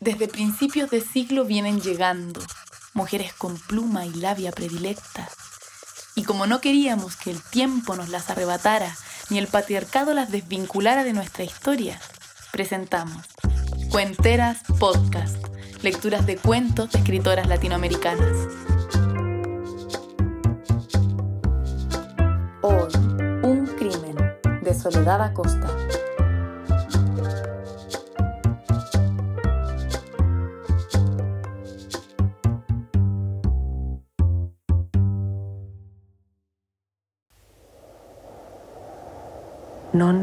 Desde principios de siglo vienen llegando mujeres con pluma y labia predilecta. Y como no queríamos que el tiempo nos las arrebatara, ni el patriarcado las desvinculara de nuestra historia, presentamos Cuenteras Podcast, lecturas de cuentos de escritoras latinoamericanas. Hoy, un crimen de Soledad Acosta.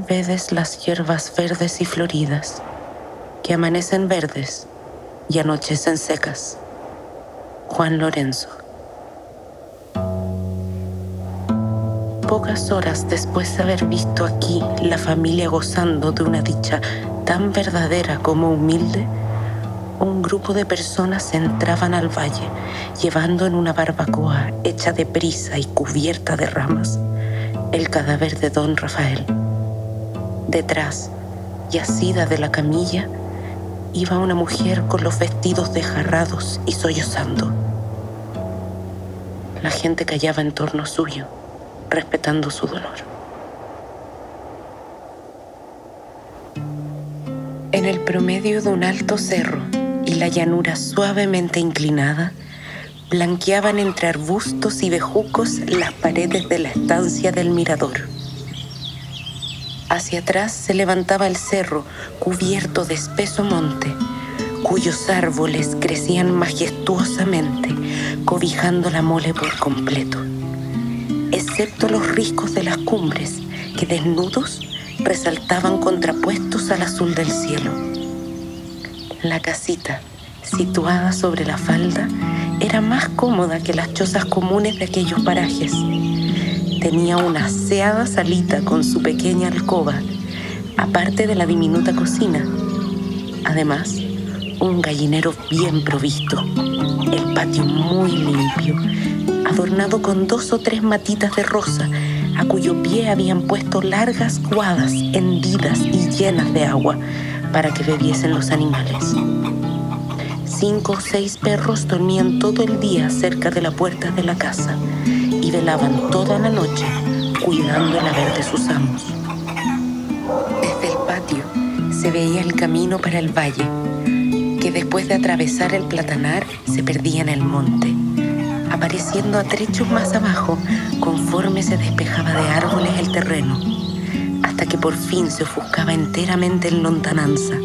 Vedes las hierbas verdes y floridas, que amanecen verdes y anochecen secas. Juan Lorenzo. Pocas horas después de haber visto aquí la familia gozando de una dicha tan verdadera como humilde, un grupo de personas entraban al valle llevando en una barbacoa hecha de prisa y cubierta de ramas el cadáver de don Rafael. Detrás, yacida de la camilla, iba una mujer con los vestidos desgarrados y sollozando. La gente callaba en torno suyo, respetando su dolor. En el promedio de un alto cerro y la llanura suavemente inclinada, blanqueaban entre arbustos y bejucos las paredes de la estancia del mirador. Hacia atrás se levantaba el cerro cubierto de espeso monte, cuyos árboles crecían majestuosamente, cobijando la mole por completo, excepto los riscos de las cumbres, que desnudos resaltaban contrapuestos al azul del cielo. La casita, situada sobre la falda, era más cómoda que las chozas comunes de aquellos parajes tenía una aseada salita con su pequeña alcoba, aparte de la diminuta cocina. Además, un gallinero bien provisto, el patio muy limpio, adornado con dos o tres matitas de rosa, a cuyo pie habían puesto largas cuadas hendidas y llenas de agua para que bebiesen los animales. Cinco o seis perros dormían todo el día cerca de la puerta de la casa y velaban toda la noche cuidando el haber de sus amos. Desde el patio se veía el camino para el valle, que después de atravesar el platanar se perdía en el monte, apareciendo a trechos más abajo conforme se despejaba de árboles el terreno, hasta que por fin se ofuscaba enteramente en lontananza,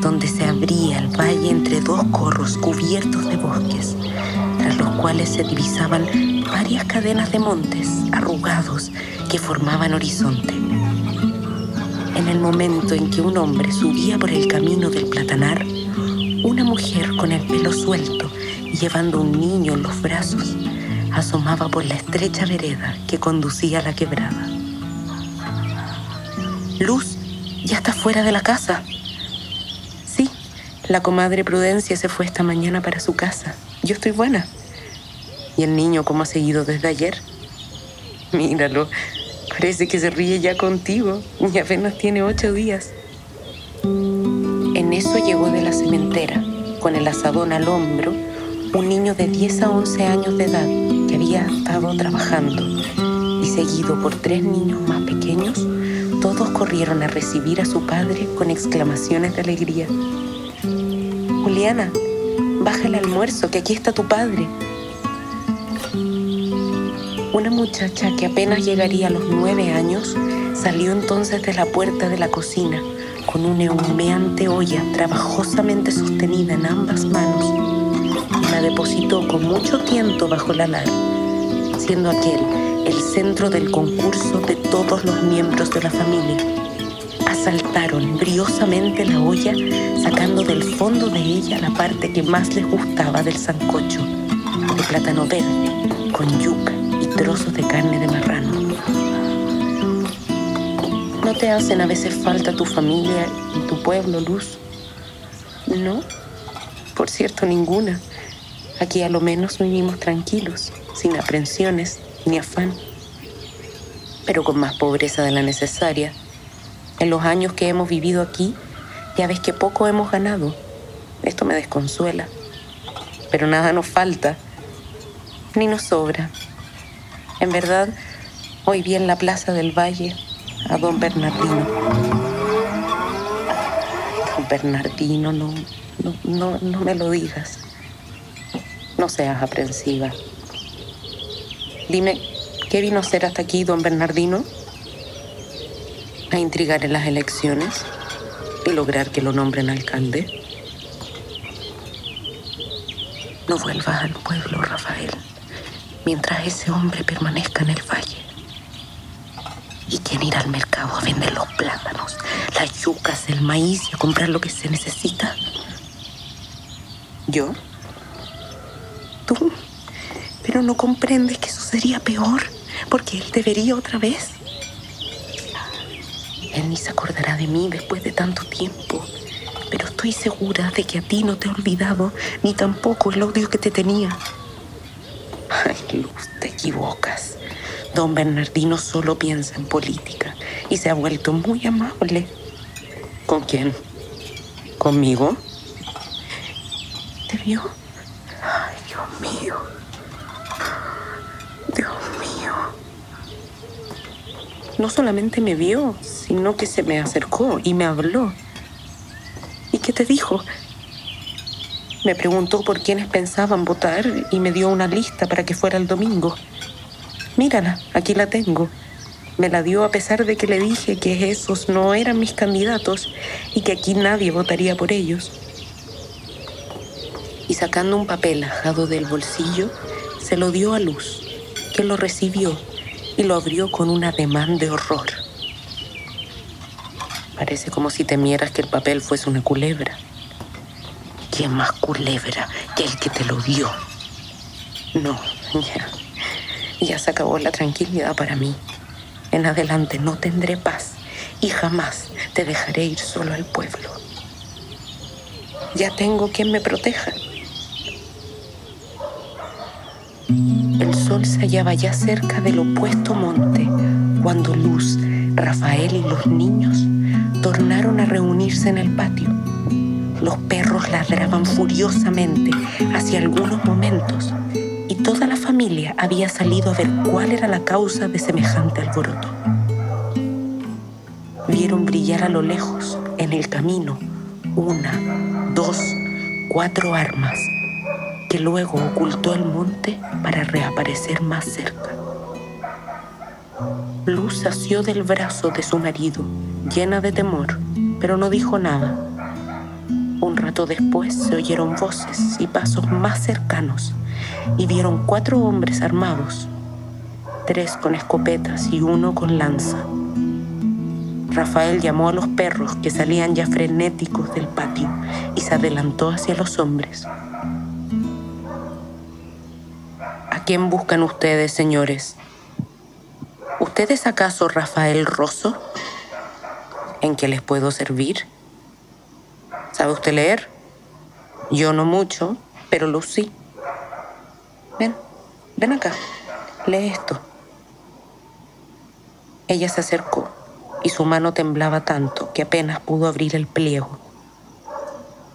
donde se abría el valle entre dos corros cubiertos de bosques, tras los cuales se divisaban varias cadenas de montes arrugados que formaban horizonte. En el momento en que un hombre subía por el camino del platanar, una mujer con el pelo suelto llevando un niño en los brazos asomaba por la estrecha vereda que conducía a la quebrada. Luz, ya está fuera de la casa. La comadre Prudencia se fue esta mañana para su casa. Yo estoy buena. ¿Y el niño cómo ha seguido desde ayer? Míralo, parece que se ríe ya contigo y apenas tiene ocho días. En eso llegó de la cementera, con el asadón al hombro, un niño de 10 a 11 años de edad que había estado trabajando y seguido por tres niños más pequeños, todos corrieron a recibir a su padre con exclamaciones de alegría. Juliana, baja el almuerzo, que aquí está tu padre. Una muchacha que apenas llegaría a los nueve años salió entonces de la puerta de la cocina con una humeante olla trabajosamente sostenida en ambas manos y la depositó con mucho tiento bajo la lar, siendo aquel el centro del concurso de todos los miembros de la familia. Asaltaron briosamente la olla, sacando del fondo de ella la parte que más les gustaba del sancocho, de plátano verde, con yuca trozos de carne de marrano. ¿No te hacen a veces falta tu familia y tu pueblo, Luz? No, por cierto, ninguna. Aquí a lo menos vivimos tranquilos, sin aprensiones ni afán, pero con más pobreza de la necesaria. En los años que hemos vivido aquí, ya ves que poco hemos ganado. Esto me desconsuela. Pero nada nos falta, ni nos sobra. En verdad, hoy vi en la plaza del Valle a don Bernardino. Don Bernardino, no, no, no, no me lo digas. No seas aprensiva. Dime, ¿qué vino a hacer hasta aquí don Bernardino? ¿A intrigar en las elecciones y lograr que lo nombren alcalde? No vuelvas al pueblo, Rafael, mientras ese hombre permanezca en el valle. ¿Y quién irá al mercado a vender los plátanos, las yucas, el maíz y a comprar lo que se necesita? ¿Yo? ¿Tú? Pero no comprendes que eso sería peor, porque él debería otra vez. Ni se acordará de mí después de tanto tiempo pero estoy segura de que a ti no te he olvidado, ni tampoco el odio que te tenía. Ay, Luz, te equivocas. Don Bernardino solo piensa en política y se ha vuelto muy amable. ¿Con quién? ¿Conmigo? ¿Te vio? Ay, Dios mío. Dios mío. No solamente me vio, sino que se me acercó y me habló. ¿Y qué te dijo? Me preguntó por quiénes pensaban votar y me dio una lista para que fuera el domingo. Mírala, aquí la tengo. Me la dio a pesar de que le dije que esos no eran mis candidatos y que aquí nadie votaría por ellos. Y sacando un papel ajado del bolsillo, se lo dio a Luz, que lo recibió y lo abrió con un ademán de horror. Parece como si temieras que el papel fuese una culebra. ¿Quién más culebra que el que te lo dio? No, ya. Ya se acabó la tranquilidad para mí. En adelante no tendré paz y jamás te dejaré ir solo al pueblo. Ya tengo quien me proteja. El sol se hallaba ya cerca del opuesto monte cuando Luz, Rafael y los niños tornaron a reunirse en el patio. Los perros ladraban furiosamente hacia algunos momentos y toda la familia había salido a ver cuál era la causa de semejante alboroto. Vieron brillar a lo lejos, en el camino, una, dos, cuatro armas, que luego ocultó el monte para reaparecer más cerca. Luz asió del brazo de su marido, llena de temor, pero no dijo nada. Un rato después se oyeron voces y pasos más cercanos y vieron cuatro hombres armados, tres con escopetas y uno con lanza. Rafael llamó a los perros que salían ya frenéticos del patio y se adelantó hacia los hombres. Quién buscan ustedes, señores? ¿Usted es acaso Rafael Rosso? ¿En qué les puedo servir? ¿Sabe usted leer? Yo no mucho, pero Lucy. Ven, ven acá, lee esto. Ella se acercó y su mano temblaba tanto que apenas pudo abrir el pliego.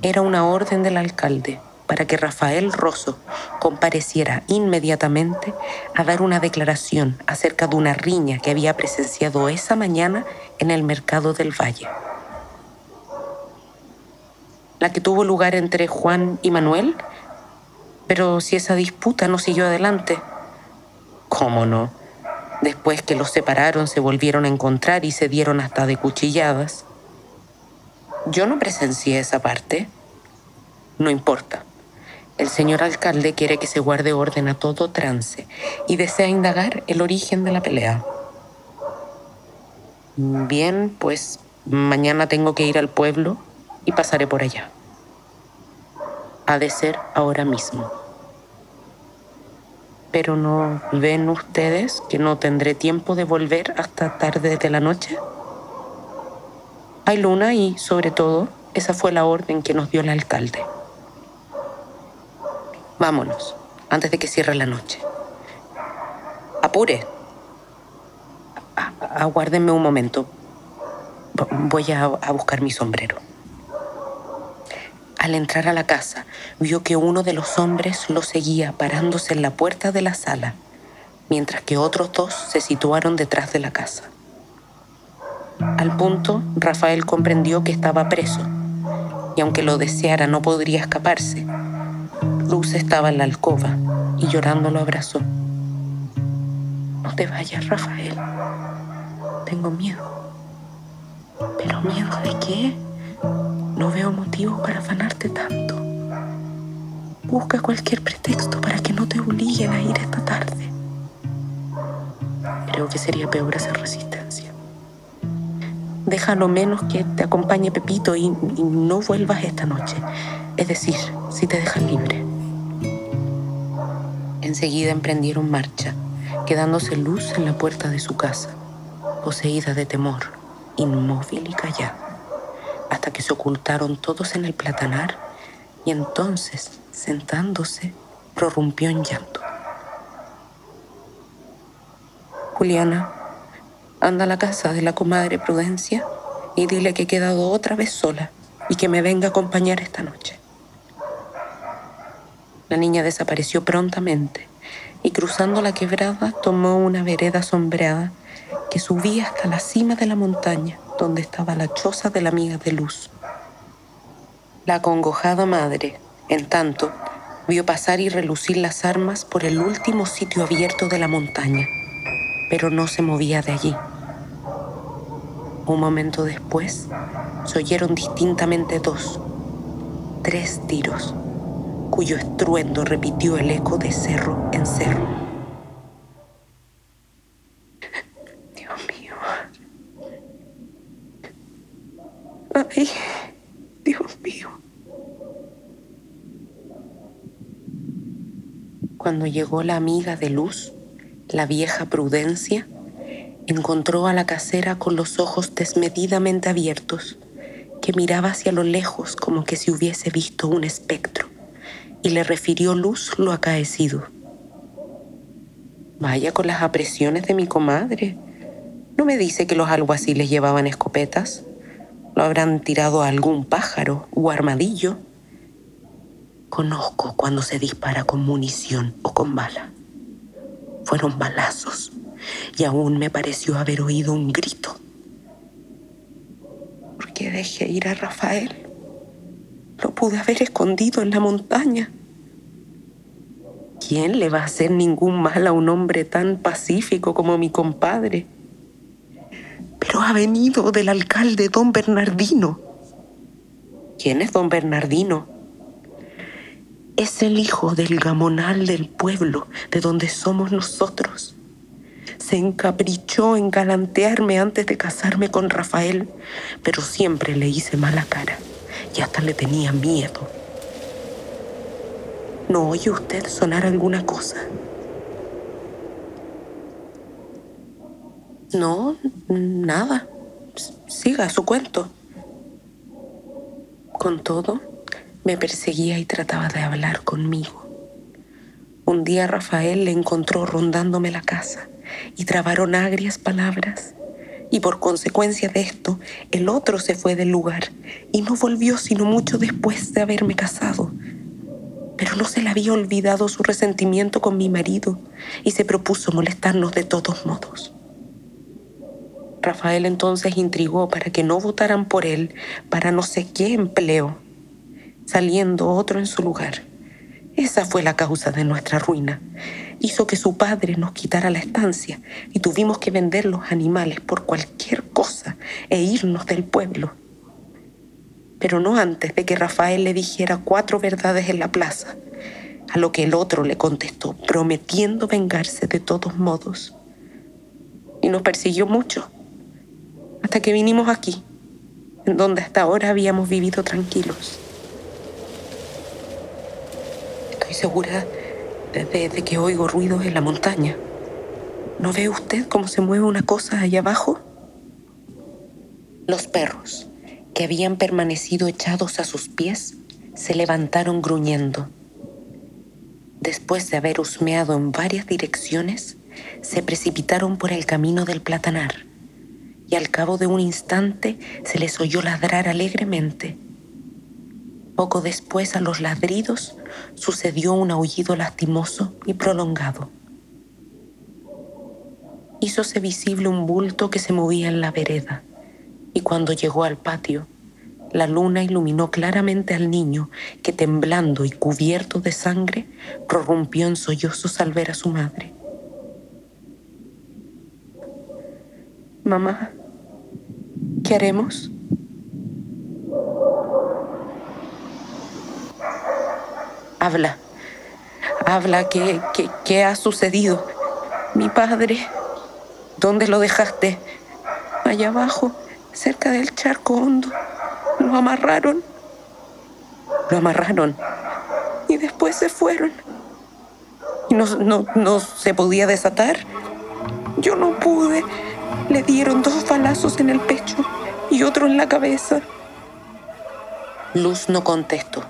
Era una orden del alcalde para que Rafael Rosso compareciera inmediatamente a dar una declaración acerca de una riña que había presenciado esa mañana en el mercado del Valle. La que tuvo lugar entre Juan y Manuel. Pero si esa disputa no siguió adelante. ¿Cómo no? Después que los separaron se volvieron a encontrar y se dieron hasta de cuchilladas. Yo no presencié esa parte. No importa. El señor alcalde quiere que se guarde orden a todo trance y desea indagar el origen de la pelea. Bien, pues mañana tengo que ir al pueblo y pasaré por allá. Ha de ser ahora mismo. Pero ¿no ven ustedes que no tendré tiempo de volver hasta tarde de la noche? Hay luna y, sobre todo, esa fue la orden que nos dio el alcalde. Vámonos, antes de que cierre la noche. Apure. Aguárdenme un momento. Voy a, a buscar mi sombrero. Al entrar a la casa, vio que uno de los hombres lo seguía parándose en la puerta de la sala, mientras que otros dos se situaron detrás de la casa. Al punto, Rafael comprendió que estaba preso, y aunque lo deseara no podría escaparse. Luz estaba en la alcoba y llorando lo abrazó. No te vayas, Rafael. Tengo miedo. ¿Pero miedo de qué? No veo motivo para afanarte tanto. Busca cualquier pretexto para que no te obliguen a ir esta tarde. Creo que sería peor hacer resistencia. Deja lo menos que te acompañe Pepito y no vuelvas esta noche. Es decir, si te dejan libre. Enseguida emprendieron marcha, quedándose luz en la puerta de su casa, poseída de temor, inmóvil y callada hasta que se ocultaron todos en el platanar y entonces, sentándose, prorrumpió en llanto. Juliana, anda a la casa de la comadre Prudencia y dile que he quedado otra vez sola y que me venga a acompañar esta noche. La niña desapareció prontamente y cruzando la quebrada tomó una vereda sombreada que subía hasta la cima de la montaña donde estaba la choza de la amiga de Luz. La acongojada madre, en tanto, vio pasar y relucir las armas por el último sitio abierto de la montaña, pero no se movía de allí. Un momento después, se oyeron distintamente dos, tres tiros, cuyo estruendo repitió el eco de cerro en cerro. Ay, Dios mío. Cuando llegó la amiga de Luz, la vieja Prudencia, encontró a la casera con los ojos desmedidamente abiertos, que miraba hacia lo lejos como que si hubiese visto un espectro, y le refirió Luz lo acaecido. Vaya con las apresiones de mi comadre. ¿No me dice que los alguaciles llevaban escopetas? lo habrán tirado a algún pájaro o armadillo. Conozco cuando se dispara con munición o con bala. Fueron balazos y aún me pareció haber oído un grito. ¿Por qué dejé ir a Rafael? Pude haber escondido en la montaña. ¿Quién le va a hacer ningún mal a un hombre tan pacífico como mi compadre? pero ha venido del alcalde don Bernardino. ¿Quién es don Bernardino? Es el hijo del gamonal del pueblo de donde somos nosotros. Se encaprichó en galantearme antes de casarme con Rafael, pero siempre le hice mala cara y hasta le tenía miedo. ¿No oye usted sonar alguna cosa? No, nada. Siga su cuento. Con todo, me perseguía y trataba de hablar conmigo. Un día Rafael le encontró rondándome la casa y trabaron agrias palabras. Y por consecuencia de esto, el otro se fue del lugar y no volvió sino mucho después de haberme casado. Pero no se le había olvidado su resentimiento con mi marido y se propuso molestarnos de todos modos. Rafael entonces intrigó para que no votaran por él para no sé qué empleo, saliendo otro en su lugar. Esa fue la causa de nuestra ruina. Hizo que su padre nos quitara la estancia y tuvimos que vender los animales por cualquier cosa e irnos del pueblo. Pero no antes de que Rafael le dijera cuatro verdades en la plaza, a lo que el otro le contestó, prometiendo vengarse de todos modos. Y nos persiguió mucho hasta que vinimos aquí, en donde hasta ahora habíamos vivido tranquilos. Estoy segura de, que oigo ruidos en la montaña. ¿No ve usted cómo se mueve una cosa allá abajo? Los perros, que habían permanecido echados a sus pies, se levantaron gruñendo. Después de haber husmeado en varias direcciones, se precipitaron por el camino del platanar y al cabo de un instante se les oyó ladrar alegremente. Poco después a los ladridos sucedió un aullido lastimoso y prolongado. Hízose visible un bulto que se movía en la vereda y cuando llegó al patio, la luna iluminó claramente al niño que temblando y cubierto de sangre prorrumpió en sollozos al ver a su madre. Mamá, ¿qué haremos? Habla, habla, ¿qué, qué, qué ha sucedido? Mi padre, ¿dónde lo dejaste? Allá abajo, cerca del charco hondo. Lo amarraron. Lo amarraron. Y después se fueron. Y no, no, no se podía desatar. Yo no pude. Le dieron dos balazos en el pecho y otro en la cabeza. Luz no contestó.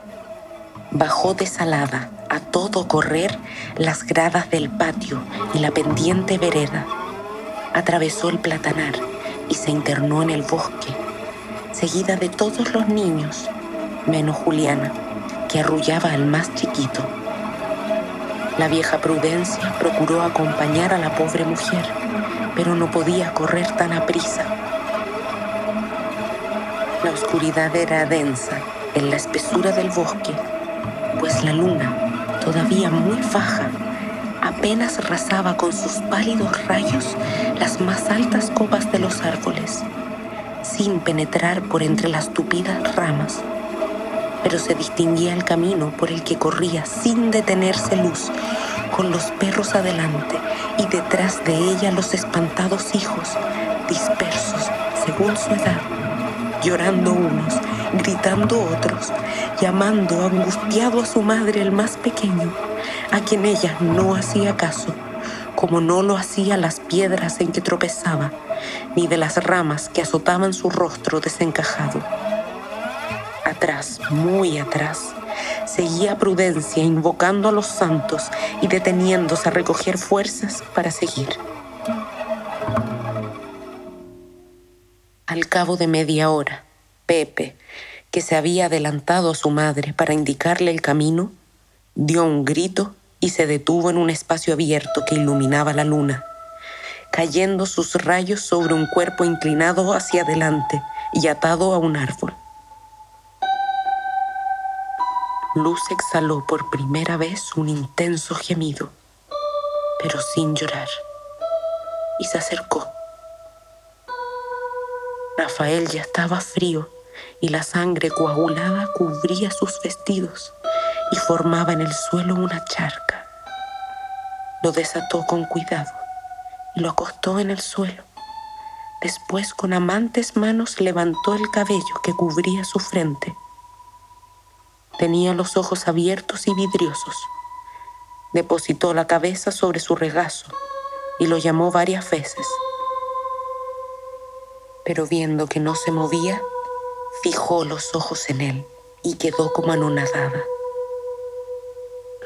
Bajó desalada a todo correr las gradas del patio y la pendiente vereda. Atravesó el platanar y se internó en el bosque, seguida de todos los niños, menos Juliana, que arrullaba al más chiquito. La vieja Prudencia procuró acompañar a la pobre mujer, pero no podía correr tan aprisa. La oscuridad era densa en la espesura del bosque pues la luna, todavía muy baja, apenas rasaba con sus pálidos rayos las más altas copas de los árboles, sin penetrar por entre las tupidas ramas. Pero se distinguía el camino por el que corría sin detenerse luz, con los perros adelante y detrás de ella los espantados hijos, dispersos según su edad, llorando unos gritando otros, llamando angustiado a su madre el más pequeño, a quien ella no hacía caso, como no lo hacía las piedras en que tropezaba, ni de las ramas que azotaban su rostro desencajado. Atrás, muy atrás, seguía Prudencia invocando a los santos y deteniéndose a recoger fuerzas para seguir. Al cabo de media hora, Pepe, que se había adelantado a su madre para indicarle el camino, dio un grito y se detuvo en un espacio abierto que iluminaba la luna, cayendo sus rayos sobre un cuerpo inclinado hacia adelante y atado a un árbol. Luz exhaló por primera vez un intenso gemido, pero sin llorar, y se acercó. Rafael ya estaba frío y la sangre coagulada cubría sus vestidos y formaba en el suelo una charca. Lo desató con cuidado y lo acostó en el suelo. Después con amantes manos levantó el cabello que cubría su frente. Tenía los ojos abiertos y vidriosos. Depositó la cabeza sobre su regazo y lo llamó varias veces. Pero viendo que no se movía, fijó los ojos en él y quedó como anonadada.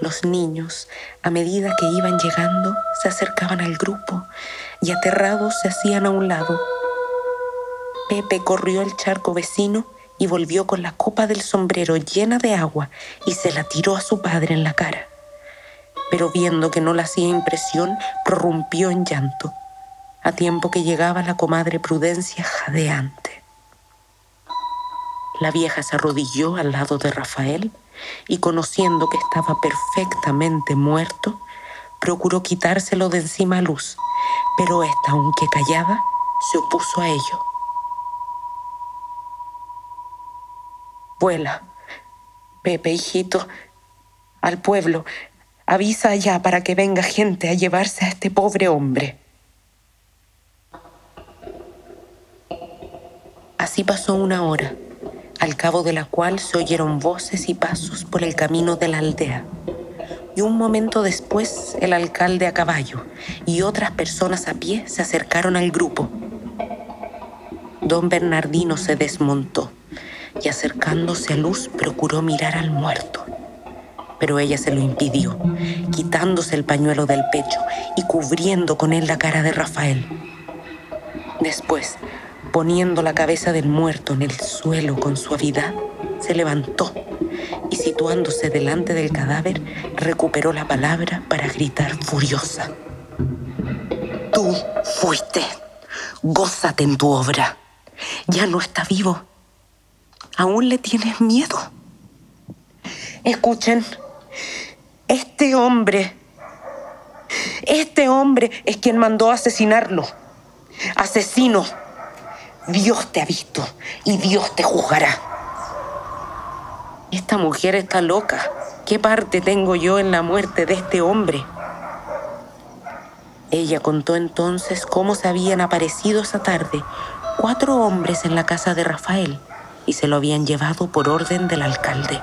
Los niños, a medida que iban llegando, se acercaban al grupo y aterrados se hacían a un lado. Pepe corrió al charco vecino y volvió con la copa del sombrero llena de agua y se la tiró a su padre en la cara. Pero viendo que no le hacía impresión, prorrumpió en llanto, a tiempo que llegaba la comadre Prudencia jadeante. La vieja se arrodilló al lado de Rafael y conociendo que estaba perfectamente muerto, procuró quitárselo de encima a Luz, pero ésta, aunque callada, se opuso a ello. Vuela, Pepe, hijito, al pueblo. Avisa allá para que venga gente a llevarse a este pobre hombre. Así pasó una hora al cabo de la cual se oyeron voces y pasos por el camino de la aldea. Y un momento después el alcalde a caballo y otras personas a pie se acercaron al grupo. Don Bernardino se desmontó y acercándose a Luz procuró mirar al muerto. Pero ella se lo impidió, quitándose el pañuelo del pecho y cubriendo con él la cara de Rafael. Después, poniendo la cabeza del muerto en el suelo con suavidad, se levantó y situándose delante del cadáver, recuperó la palabra para gritar furiosa. Tú fuiste. Gózate en tu obra. Ya no está vivo. ¿Aún le tienes miedo? Escuchen, este hombre, este hombre es quien mandó asesinarlo. Asesino. Dios te ha visto y Dios te juzgará. Esta mujer está loca. ¿Qué parte tengo yo en la muerte de este hombre? Ella contó entonces cómo se habían aparecido esa tarde cuatro hombres en la casa de Rafael y se lo habían llevado por orden del alcalde.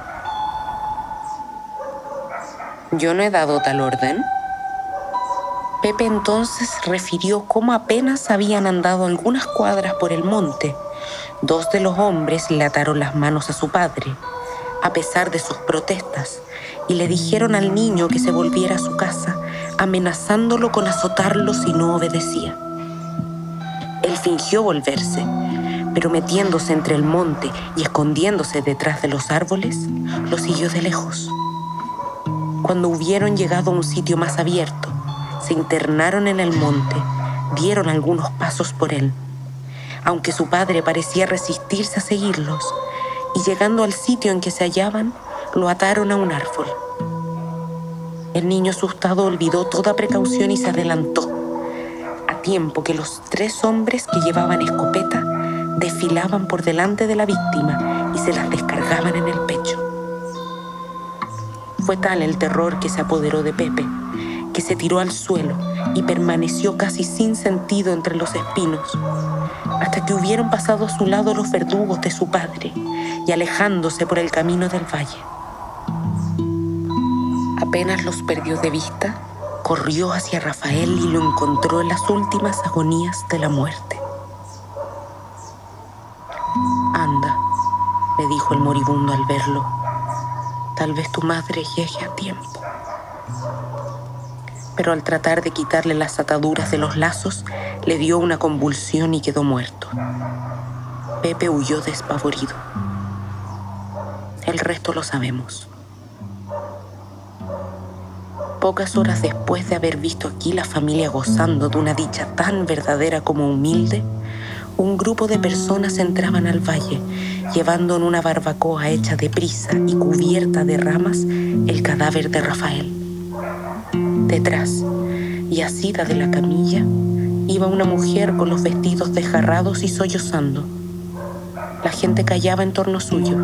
Yo no he dado tal orden. Pepe entonces refirió cómo apenas habían andado algunas cuadras por el monte. Dos de los hombres le ataron las manos a su padre, a pesar de sus protestas, y le dijeron al niño que se volviera a su casa, amenazándolo con azotarlo si no obedecía. Él fingió volverse, pero metiéndose entre el monte y escondiéndose detrás de los árboles, lo siguió de lejos. Cuando hubieron llegado a un sitio más abierto, se internaron en el monte, dieron algunos pasos por él, aunque su padre parecía resistirse a seguirlos, y llegando al sitio en que se hallaban, lo ataron a un árbol. El niño asustado olvidó toda precaución y se adelantó, a tiempo que los tres hombres que llevaban escopeta desfilaban por delante de la víctima y se las descargaban en el pecho. Fue tal el terror que se apoderó de Pepe, que se tiró al suelo y permaneció casi sin sentido entre los espinos, hasta que hubieron pasado a su lado los verdugos de su padre y alejándose por el camino del valle. Apenas los perdió de vista, corrió hacia Rafael y lo encontró en las últimas agonías de la muerte. Anda, le dijo el moribundo al verlo Tal vez tu madre llegue a tiempo. Pero al tratar de quitarle las ataduras de los lazos, le dio una convulsión y quedó muerto. Pepe huyó despavorido. El resto lo sabemos. Pocas horas después de haber visto aquí la familia gozando de una dicha tan verdadera como humilde, un grupo de personas entraban al valle, llevando en una barbacoa hecha de prisa y cubierta de ramas el cadáver de Rafael. Detrás, y asida de la camilla, iba una mujer con los vestidos desgarrados y sollozando. La gente callaba en torno suyo,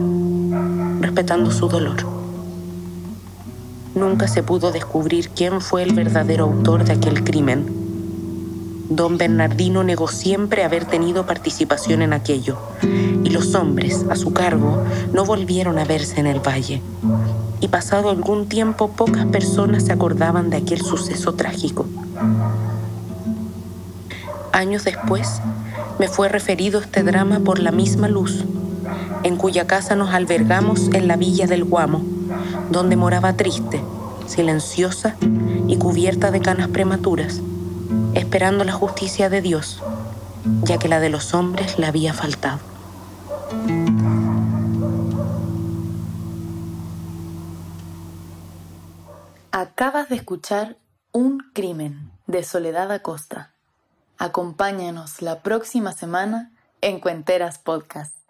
respetando su dolor. Nunca se pudo descubrir quién fue el verdadero autor de aquel crimen Don Bernardino negó siempre haber tenido participación en aquello, y los hombres, a su cargo, no volvieron a verse en el valle. Y pasado algún tiempo, pocas personas se acordaban de aquel suceso trágico. Años después, me fue referido este drama por la misma luz, en cuya casa nos albergamos en la villa del Guamo, donde moraba triste, silenciosa y cubierta de canas prematuras esperando la justicia de Dios, ya que la de los hombres le había faltado. Acabas de escuchar Un crimen de Soledad Acosta. Acompáñanos la próxima semana en Cuenteras Podcast.